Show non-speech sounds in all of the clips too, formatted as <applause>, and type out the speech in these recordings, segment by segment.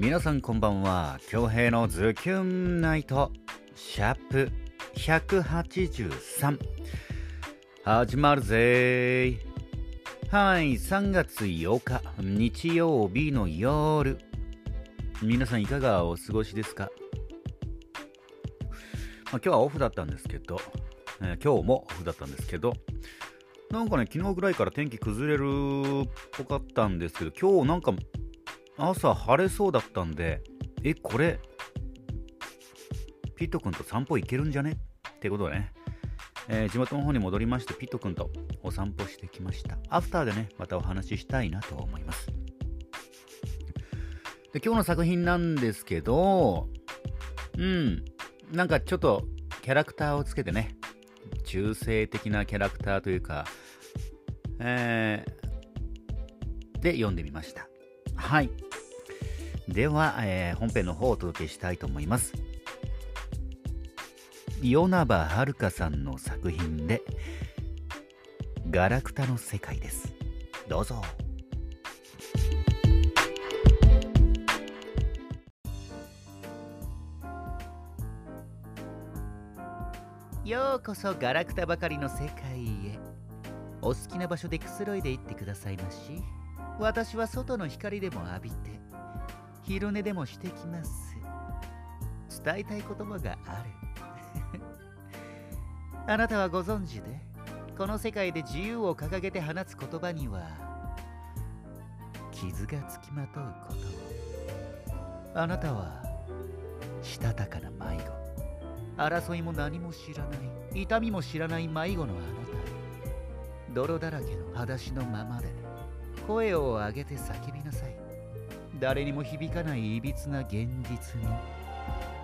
皆さんこんばんは。京平のズキュンナイトシャープ183始まるぜはい3月8日日曜日の夜。皆さんいかがお過ごしですか、まあ、今日はオフだったんですけど、えー、今日もオフだったんですけどなんかね昨日ぐらいから天気崩れるっぽかったんですけど今日なんか朝晴れそうだったんで、え、これ、ピット君と散歩行けるんじゃね？ってことでね、えー、地元の方に戻りまして、ピット君とお散歩してきました。アフターでね、またお話ししたいなと思います。で今日の作品なんですけど、うん、なんかちょっとキャラクターをつけてね、中性的なキャラクターというか、えー、で読んでみました。はい。では、えー、本編の方をお届けしたいと思います。与那葉遥さんの作品で「ガラクタの世界」です。どうぞ。ようこそガラクタばかりの世界へお好きな場所でくつろいでいってくださいまし私は外の光でも浴びて昼寝でもしてきます伝えたい言葉があるあなたはご存知でこの世界で自由を掲げて放つ言葉には傷がつきまとうことあなたはしたたかな迷子争いも何も知らない痛みも知らない迷子のあなた泥だらけの裸足のままで声を上げて叫び誰にも響かないいびつな現実に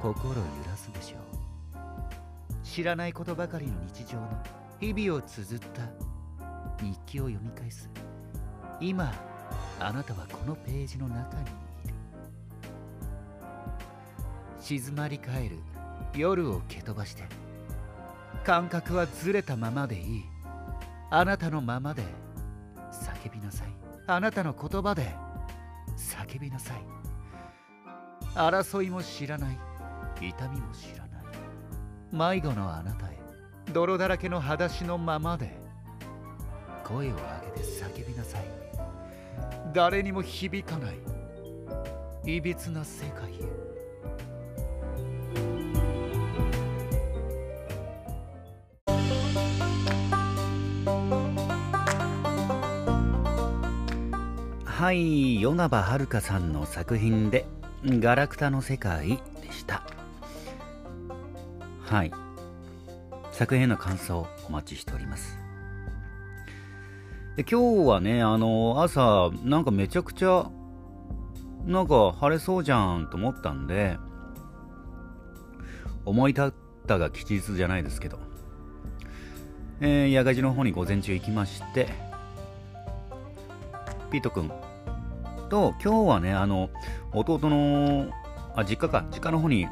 心揺らすでしょう。知らないことばかりの日常の日々を綴った日記を読み返す。今あなたはこのページの中にいる。静まり返る夜を蹴飛ばして感覚はずれたままでいい。あなたのままで叫びなさい。あなたの言葉で叫びなさい。争いも知らない。痛みも知らない。迷子のあなたへ。泥だらけの裸足のままで。声を上げて叫びなさい。誰にも響かない。いびつな世界へ。はい与那葉遥さんの作品で「ガラクタの世界」でした。はい。作品への感想お待ちしております。で今日はねあの朝なんかめちゃくちゃなんか晴れそうじゃんと思ったんで思い立ったが吉日じゃないですけどえー、八賀寺の方に午前中行きましてピート君と、今日はね、あの、弟の、あ、実家か、実家の方に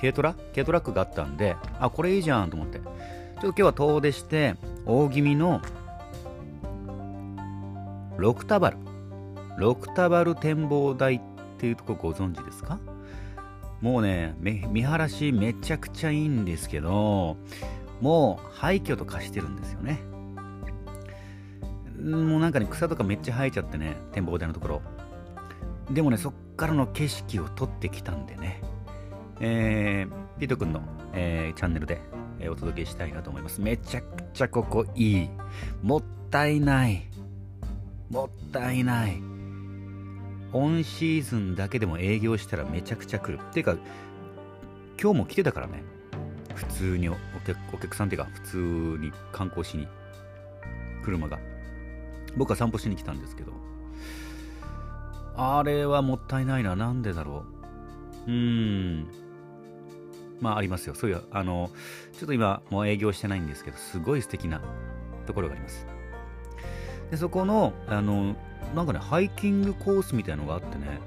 軽トラ？軽トラックがあったんで、あ、これいいじゃんと思って。ちょっと今日は遠出して、大気味の、ロクタバル。ロクタバル展望台っていうとこご存知ですか？もうね、見晴らしめちゃくちゃいいんですけど、もう廃墟と化してるんですよね。もうなんかね、草とかめっちゃ生えちゃってね、展望台のところ。でもね、そっからの景色を撮ってきたんでね、えー、ピート君の、えー、チャンネルで、えー、お届けしたいなと思います。めちゃくちゃここいい。もったいない。もったいない。オンシーズンだけでも営業したらめちゃくちゃ来る。っていうか、今日も来てたからね。普通にお客お客さんっていうか、普通に観光しに、車が。僕は散歩しに来たんですけど、あれはもったいないな。なんでだろう。うーん。まあ、ありますよ。そういう、あの、ちょっと今、もう営業してないんですけど、すごい素敵なところがあります。で、そこの、あの、なんかね、ハイキングコースみたいなのがあってね、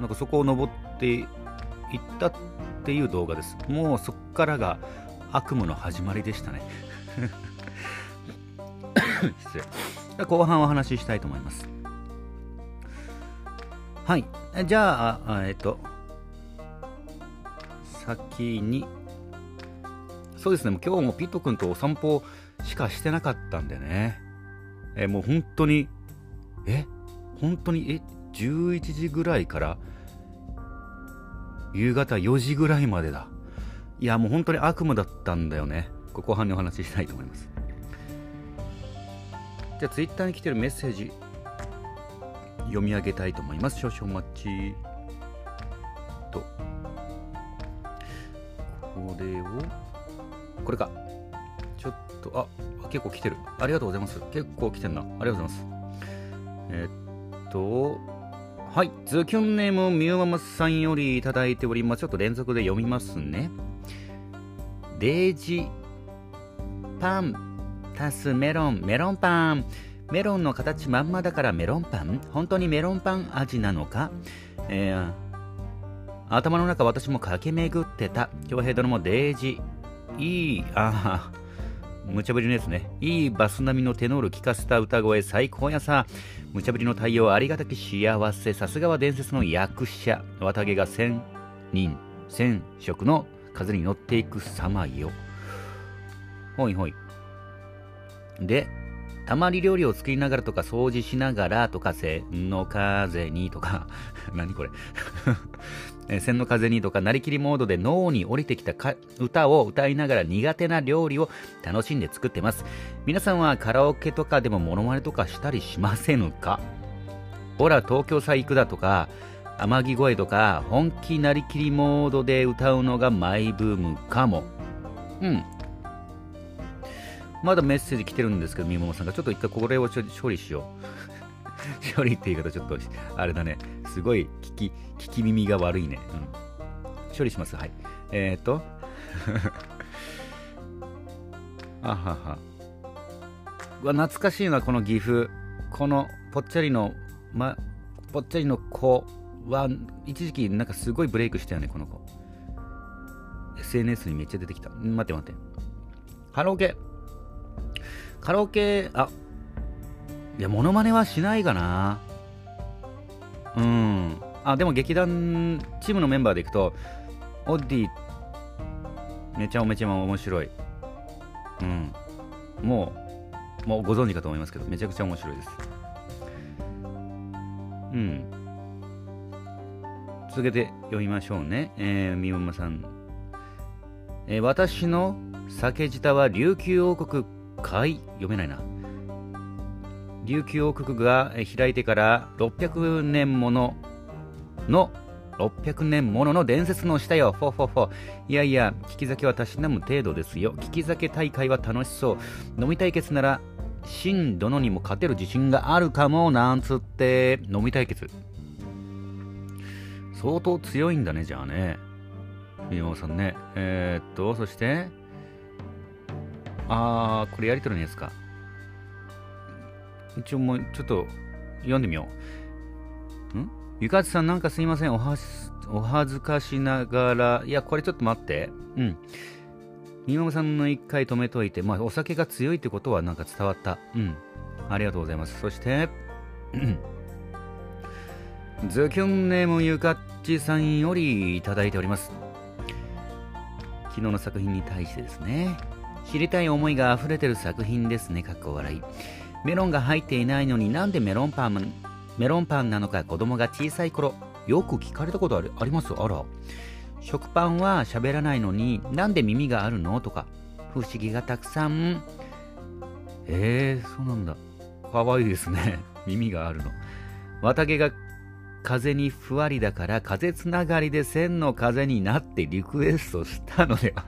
なんかそこを登っていったっていう動画です。もうそっからが悪夢の始まりでしたね。<laughs> 失礼。後半お話ししたいと思います。はい。じゃあ、えっと、先に、そうですね、今日もピット君とお散歩しかしてなかったんでね。えもう本当に、え本当に、え ?11 時ぐらいから夕方4時ぐらいまでだ。いや、もう本当に悪夢だったんだよね。後半にお話ししたいと思います。じゃあ、ツイッターに来てるメッセージ、読み上げたいと思います。少々お待ち。と。これを、これか。ちょっと、あ、結構来てる。ありがとうございます。結構来てんな。ありがとうございます。えっと、はい。ズキュンネームみゆママさんよりいただいております。ちょっと連続で読みますね。デージパン足すメロン、メロンパン。メロンの形まんまだからメロンパン？本当にメロンパン味なのか？えー、頭の中私も駆け巡ってた。京平殿もデージ。いい、ああ、無茶ぶりのやつね。いいバス並みのテノール聞かせた歌声最高やさ。無茶ぶりの対応ありがたき幸せ。さすがは伝説の役者。綿毛が千人、千色の風に乗っていく様よ。ほいほい。で、たまり料理を作りながらとか掃除しながらとか、千の風にとか、<laughs> 何これ？<laughs> 千の風にとか、なりきりモードで脳に降りてきた歌を歌いながら苦手な料理を楽しんで作ってます。皆さんはカラオケとかでもモノマネとかしたりしませんか？ほら、東京さ行くだとか、天城声とか、本気なりきりモードで歌うのがマイブームかも。うん、まだメッセージ来てるんですけど、みももさんが、ちょっと一回これを処理しよう。<laughs> 処理って言い方ちょっと、あれだね。すごい聞き、聞き耳が悪いね。うん。処理します。はい。えー、っと。<laughs> あはは。うわ、懐かしいな、この岐阜。このぽっちゃりの、ま、ぽっちゃりの子は、一時期なんかすごいブレイクしたよね、この子。SNS にめっちゃ出てきた。待って待って。ハローケカラオケ、あ、いや、モノマネはしないかな。うん。あ、でも劇団、チームのメンバーでいくと、オッディ、めちゃめちゃ面白い。うん。もう、もうご存知かと思いますけど、めちゃくちゃ面白いです。うん。続けて読みましょうね。えー、みももさん。えー、私の酒舌は琉球王国海読めないな琉球王国が開いてから600年ものの600年ものの伝説の下よ。フォフォフォ。いやいや、聞き酒はたしなむ程度ですよ。聞き酒大会は楽しそう。飲み対決なら、真殿にも勝てる自信があるかも、なんつって、飲み対決。相当強いんだね、じゃあね。宮本さんね。えー、っと、そして、あー、これやりとりのやつか？一応もうちょっと読んでみよう。ん？ゆかつさんなんかすいません。おはお恥ずかしながら。いや、これちょっと待って。うん。みもさんの一回止めといて、まあ、お酒が強いってことはなんか伝わった。うん。ありがとうございます。そして、ズキュンネームゆかっちさんよりいただいております。昨日の作品に対してですね。知りたい思いが溢れてる作品ですね、かっこ笑い。メロンが入っていないのになんでメロンパン、メロンパンなのか子供が小さい頃、よく聞かれたことあるあります？あら。食パンは喋らないのになんで耳があるの？とか、不思議がたくさん。えー、そうなんだ。かわいいですね。<laughs> 耳があるの。綿毛が風にふわりだから風つながりで線の風になってリクエストしたのでは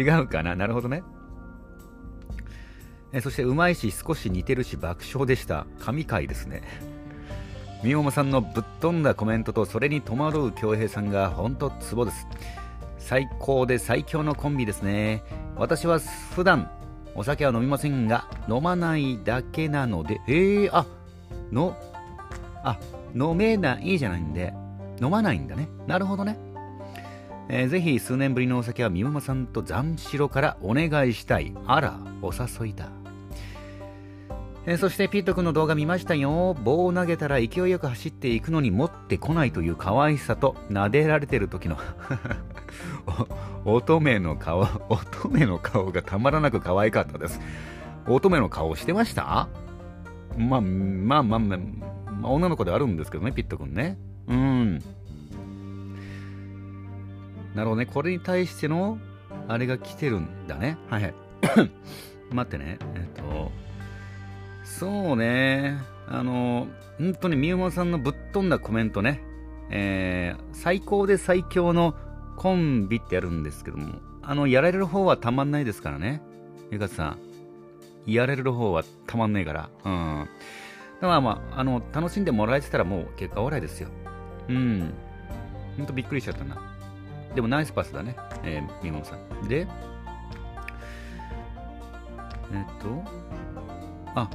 違うかな？なるほどね。えそして、うまいし、少し似てるし、爆笑でした。神回ですね。みおもさんのぶっ飛んだコメントと、それに戸惑う恭平さんが、ほんとツボです。最高で最強のコンビですね。私は普段、お酒は飲みませんが、飲まないだけなので、えー、あ、の、あ、飲めないじゃないんで、飲まないんだね。なるほどね。えー、ぜひ数年ぶりのお酒はみままさんと残しろからお願いしたい。あら、お誘いだ。えー、そしてピット君の動画見ましたよ。棒を投げたら勢いよく走っていくのに持ってこないという可愛さと撫でられてる時の <laughs> 乙女の顔、乙女の顔がたまらなく可愛かったです。乙女の顔してました？まあ、まあまあまあ、女の子であるんですけどね、ピット君ね。うん。なるほどね。これに対しての、あれが来てるんだね。はいはい。<coughs> 待ってね。えっと、そうね。あの、本当にみゆもさんのぶっ飛んだコメントね。えー、最高で最強のコンビってやるんですけども、あの、やられる方はたまんないですからね。ゆかさん。やられる方はたまんねえから。うん。だからまあ、あの、楽しんでもらえてたらもう結果オーライですよ。うん。ほんとびっくりしちゃったな。でもナイスパスだね。えー、みももさん。で、えっと、あ、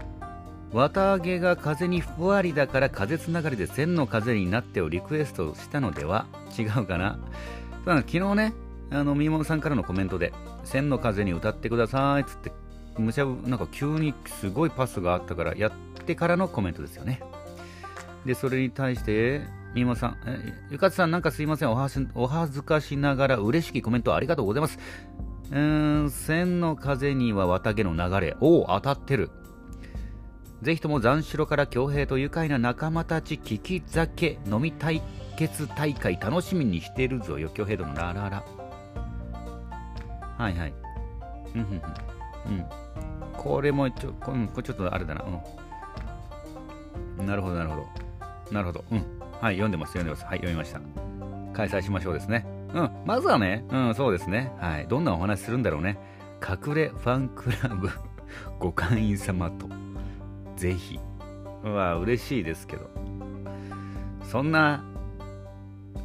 綿毛が風にふわりだから風つながりで千の風になってをリクエストしたのでは？違うかな？ただ昨日ね、あの、みももさんからのコメントで、千の風に歌ってくださいっつって、むちゃなんか急にすごいパスがあったからやってからのコメントですよね。で、それに対して、みもさん、えゆかつさんなんかすいません。おはお恥ずかしながら嬉しきコメントありがとうございます。うーん、千の風には綿毛の流れ。おお、当たってる。ぜひとも残城から恭平と愉快な仲間たち聞き酒飲み対決大会楽しみにしてるぞよ恭平殿。ラララはいはい。うんうんうん。これもちょ,、うん、これちょっとあれだな。うん。なるほどなるほど。なるほど。うん。はい読んでます読んでますはい読みました開催しましょうですねうんまずはねうんそうですねはいどんなお話するんだろうね隠れファンクラブ <laughs> ご会員様とぜひ。は嬉しいですけど。そんな、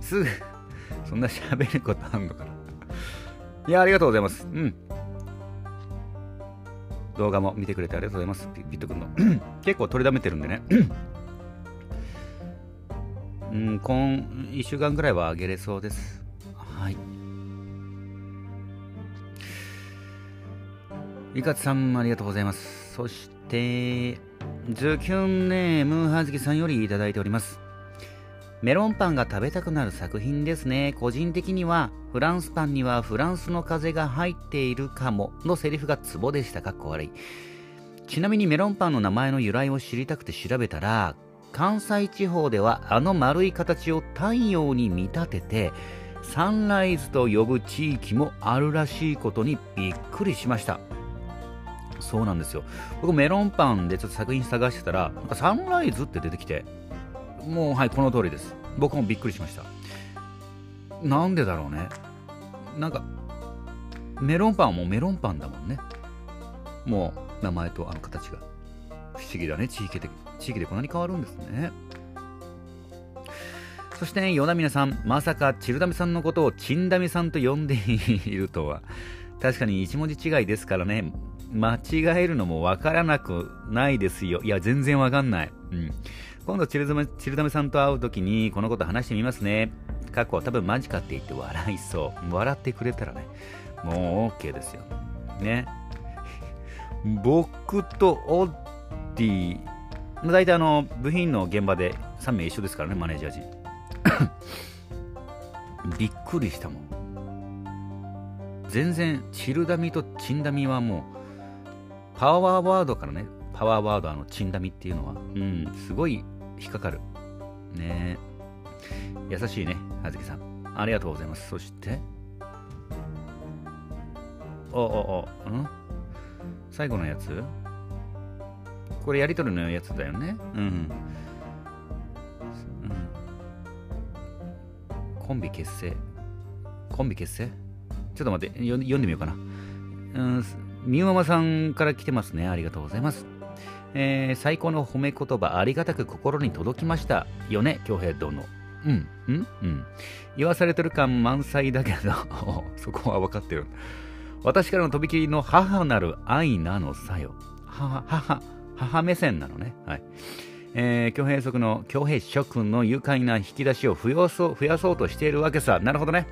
すぐ、そんな喋ることあんのかな。いや、ありがとうございます。うん。動画も見てくれてありがとうございます。ピット君の。<clears throat> 結構取りだめてるんでね。<clears throat> うん、今1週間ぐらいはあげれそうです。はい。いかつさん、ありがとうございます。そして、ズキュンネームはずきさんよりいただいております。メロンパンが食べたくなる作品ですね。個人的には、フランスパンにはフランスの風が入っているかものセリフがツボでした。かっこ悪い。ちなみにメロンパンの名前の由来を知りたくて調べたら、関西地方ではあの丸い形を太陽に見立てて、サンライズと呼ぶ地域もあるらしいことにびっくりしました。そうなんですよ。僕メロンパンでちょっと作品探してたら、なんかサンライズって出てきて、もうはい、この通りです。僕もびっくりしました。なんでだろうね。なんか、メロンパンはもうメロンパンだもんね。もう名前とあの形が。不思議だね、地域で。地域でこんなに変わるんですね。そして、ね、与那皆さん、まさかチルダミさんのことをチンダミさんと呼んでいるとは。確かに一文字違いですからね。間違えるのもわからなくないですよ。いや、全然わかんない。うん。今度チルダメ、チルダメさんと会うときに、このこと話してみますね。過去は、多分マジかって言って笑いそう。笑ってくれたらね、もう OK ですよ。ね。僕とオッディ、大体あの、部品の現場で3名一緒ですからね、マネージャー陣。<laughs> びっくりしたもん。全然、チルダミとチンダミはもう、パワーワードからね、パワーワード、あの、チンダミっていうのは、うん、すごい引っかかる。ね優しいね、あずきさん。ありがとうございます。そして、おおお、ん？最後のやつ？これやりとりのやつだよね。うん。うん、コンビ結成。コンビ結成？ちょっと待って、読んでみようかな。うんみゆママさんから来てますね。ありがとうございます。えー、最高の褒め言葉、ありがたく心に届きましたよね、京平殿。うん、うん、うん。言わされてる感満載だけど、<laughs> そこは分かってる。私からのとびきりの母なる愛なのさよ。母、母、母目線なのね。はい。えー、京平則の、京平諸君の愉快な引き出しを増やそう増やそうとしているわけさ。なるほどね。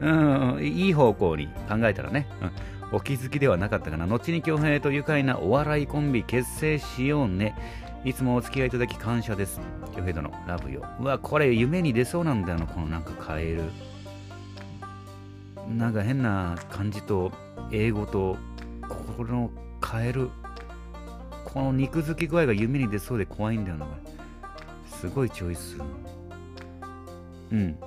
うん、いい方向に考えたらね。うんお気づきではなかったかな。後に京平と愉快なお笑いコンビ結成しようね。いつもお付き合いいただき感謝です。京平殿、ラブよ。うわ、これ夢に出そうなんだよな、このなんかカエル。なんか変な感じと、英語と、このカエル。この肉付き具合が夢に出そうで怖いんだよな、すごいチョイス。うん。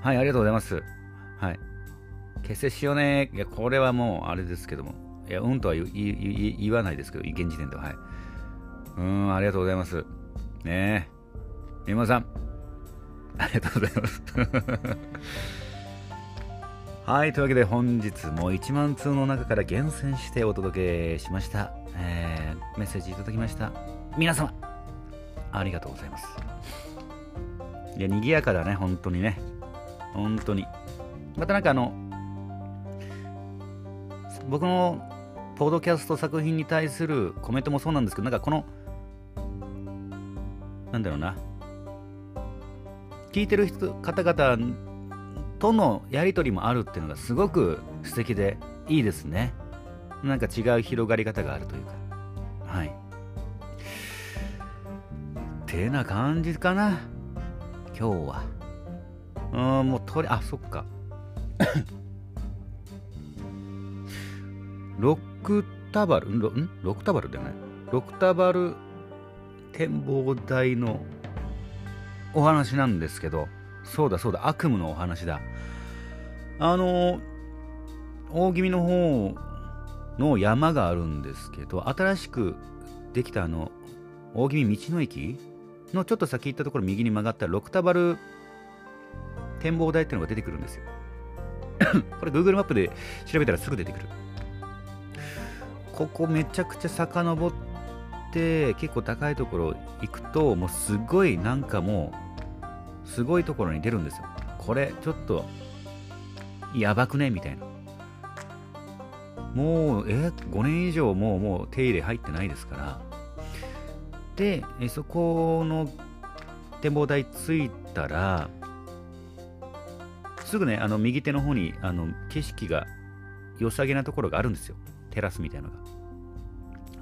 はい、ありがとうございます。はい。結成しようね。いや、これはもう、あれですけども。いや、うんとは言わないですけど、現時点では。はい。うん、ありがとうございます。ねえ。みまさん、ありがとうございます。はい、というわけで本日も1万通の中から厳選してお届けしました。えー、メッセージいただきました。皆様、ありがとうございます。いや、賑やかだね、本当にね。本当に。またなんかあの、僕のポッドキャスト作品に対するコメントもそうなんですけど、なんかこの、なんだろうな、聞いてる人方々とのやり取りもあるっていうのがすごく素敵でいいですね。なんか違う広がり方があるというか。はい。てな感じかな。今日は。うん、もうとり、あ、そっか。ロックタバル、ん？ロックタバルだよね。ロクタバル展望台のお話なんですけど、そうだそうだ、悪夢のお話だ。あの、大気味の方の山があるんですけど、新しくできたあの、大気味道の駅のちょっと先行ったところ右に曲がったロクタバル展望台っていうのが出てくるんですよ。<coughs> これ Google マップで調べたらすぐ出てくる。ここめちゃくちゃ遡って結構高いところ行くともうすごいなんかもうすごいところに出るんですよ。これちょっとやばくね？みたいな。もう、え、5年以上もうもう手入れ入ってないですから。で、そこの展望台着いたら、すぐね、あの右手の方にあの景色が良さげなところがあるんですよ。テラスみたいなのが。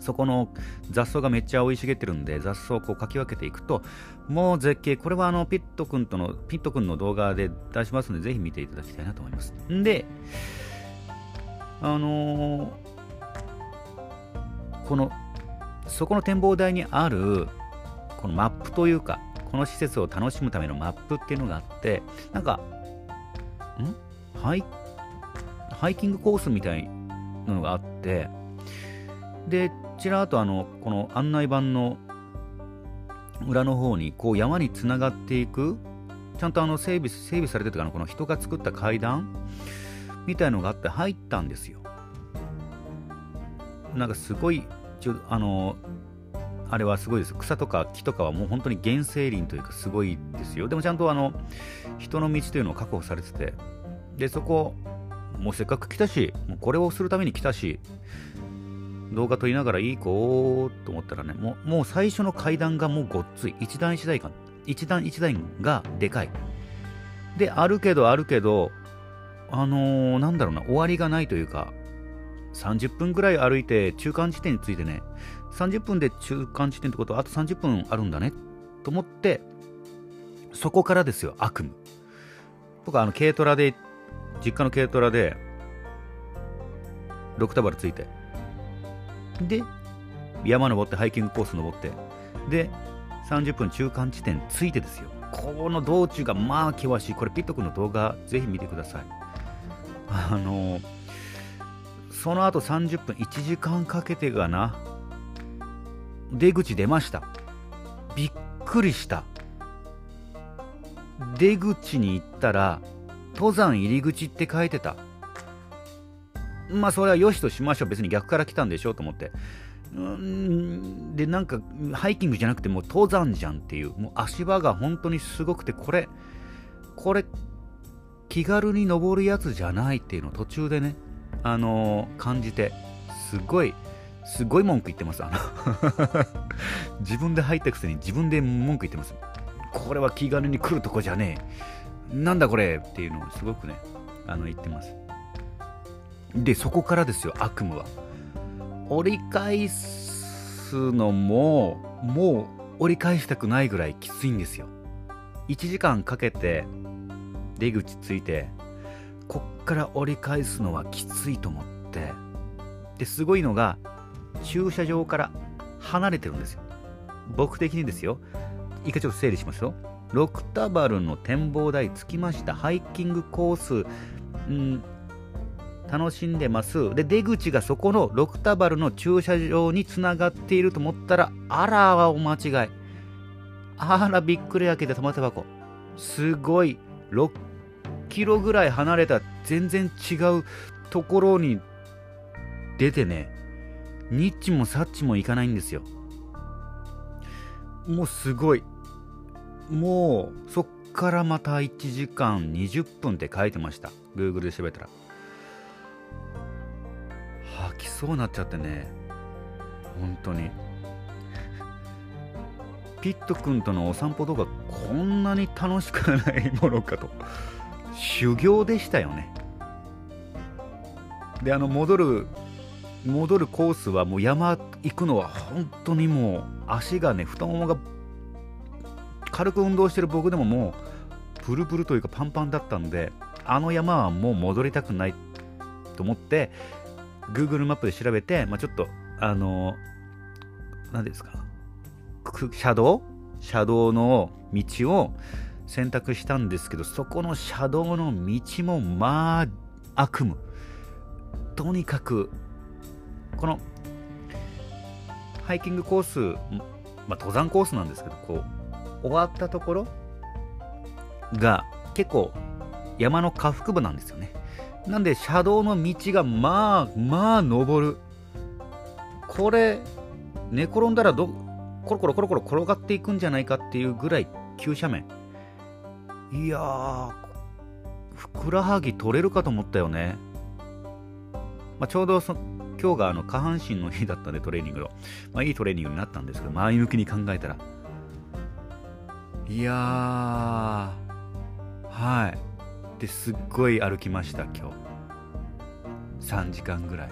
そこの雑草がめっちゃ生い茂ってるんで、雑草をこうかき分けていくと、もう絶景、これはあのピット君との、ピット君の動画で出しますので、ぜひ見ていただきたいなと思います。んで、あのー、この、そこの展望台にある、このマップというか、この施設を楽しむためのマップっていうのがあって、なんか、ん？ハイ、ハイキングコースみたいなのがあって、で、ちらっとあの、この案内板の裏の方に、こう山につながっていく、ちゃんとあの整備、整備されてるかな、この人が作った階段みたいのがあって入ったんですよ。なんかすごい、ちょあの、あれはすごいです。草とか木とかはもう本当に原生林というかすごいですよ。でもちゃんとあの、人の道というのを確保されてて、で、そこ、もうせっかく来たし、もうこれをするために来たし、動画撮りながらいい子と思ったらね、もうもう最初の階段がもうごっつい。一段一段が、一段一段がでかい。で、あるけどあるけど、あのー、なんだろうな、終わりがないというか、30分ぐらい歩いて中間地点についてね、30分で中間地点ってことはあと30分あるんだね、と思って、そこからですよ、悪夢。僕はあの軽トラで、実家の軽トラで、6タバルついて、で、山登ってハイキングコース登って、で、30分中間地点ついてですよ。この道中がまあ険しい。これピット君の動画ぜひ見てください。あのその後30分、1時間かけてがな、出口出ました。びっくりした。出口に行ったら、登山入り口って書いてた。まあそれはよしとしましょう。別に逆から来たんでしょうと思って。うんでなんかハイキングじゃなくてもう登山じゃんっていう。もう足場が本当にすごくてこれこれ気軽に登るやつじゃないっていうのを途中でねあのー、感じてすごいすごい文句言ってます。あの <laughs> 自分で入ったくせに自分で文句言ってます。これは気軽に来るとこじゃねえ。なんだこれっていうのをすごくねあの言ってます。でそこからですよ悪夢は。折り返すのももう折り返したくないぐらいきついんですよ。1時間かけて出口ついてこっから折り返すのはきついと思ってですごいのが駐車場から離れてるんですよ。僕的にですよ。一回ちょっと整理しますよ。ロクタバルの展望台着きましたハイキングコース、うん、楽しんでます。で出口がそこのロクタバルの駐車場につながっていると思ったらあらはお間違い。あらびっくり開けて玉手箱。すごい。6キロぐらい離れた全然違うところに出てね。ニッチもサッチもいかないんですよ。もうすごい。もうそっからまた1時間20分って書いてました。Google で調べたら。きそうになっちゃってね。本当に。ピット君とのお散歩動画こんなに楽しくないものかと。修行でしたよね。であの戻る戻るコースはもう山行くのは本当にもう足がね太ももが軽く運動してる僕でももうプルプルというかパンパンだったんであの山はもう戻りたくないと思って Google マップで調べて、まあ、ちょっとあの何ですか。車道？車道の道を選択したんですけどそこの車道の道もまあ悪夢。とにかくこのハイキングコース、まあ、登山コースなんですけどこう終わったところが結構山の下腹部なんですよね。なんで車道の道がまあまあ登る。これ寝転んだらどコロコロコロコロ転がっていくんじゃないかっていうぐらい急斜面。いやーふくらはぎ取れるかと思ったよね、まあ、ちょうどそ今日があの下半身の日だったんでトレーニングの、まあ、いいトレーニングになったんですけど前向きに考えたら。いやーはい。ですっごい歩きました今日。3時間ぐらい。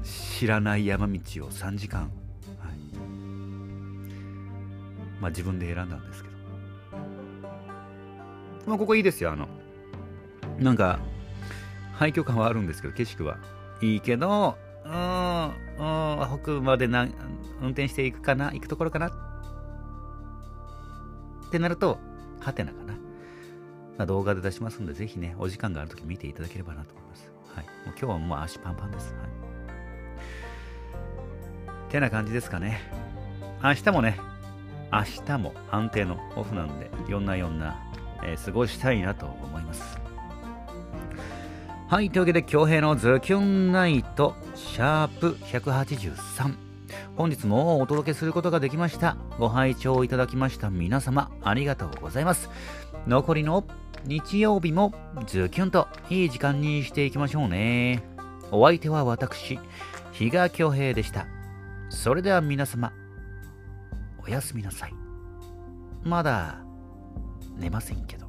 <laughs> 知らない山道を3時間。まあ自分で選んだんですけど。まあここいいですよ、あの、なんか、廃墟感はあるんですけど、景色は。いいけど、うん、うん、北までな運転していくかな、行くところかなってなると、はてなかな。まあ、動画で出しますんで、ぜひね、お時間があるとき見ていただければなと思います。はい。もう今日はもう足パンパンです。はい。てな感じですかね。明日もね、明日も安定のオフなんで、いろんないろんな、えー、過ごしたいなと思います。はい、というわけで、京平のズキュンナイト、シャープ183。本日もお届けすることができました。ご拝聴いただきました皆様、ありがとうございます。残りの日曜日もズキュンといい時間にしていきましょうね。お相手は私、比嘉恭平でした。それでは皆様、おやすみなさい。まだ寝ませんけど。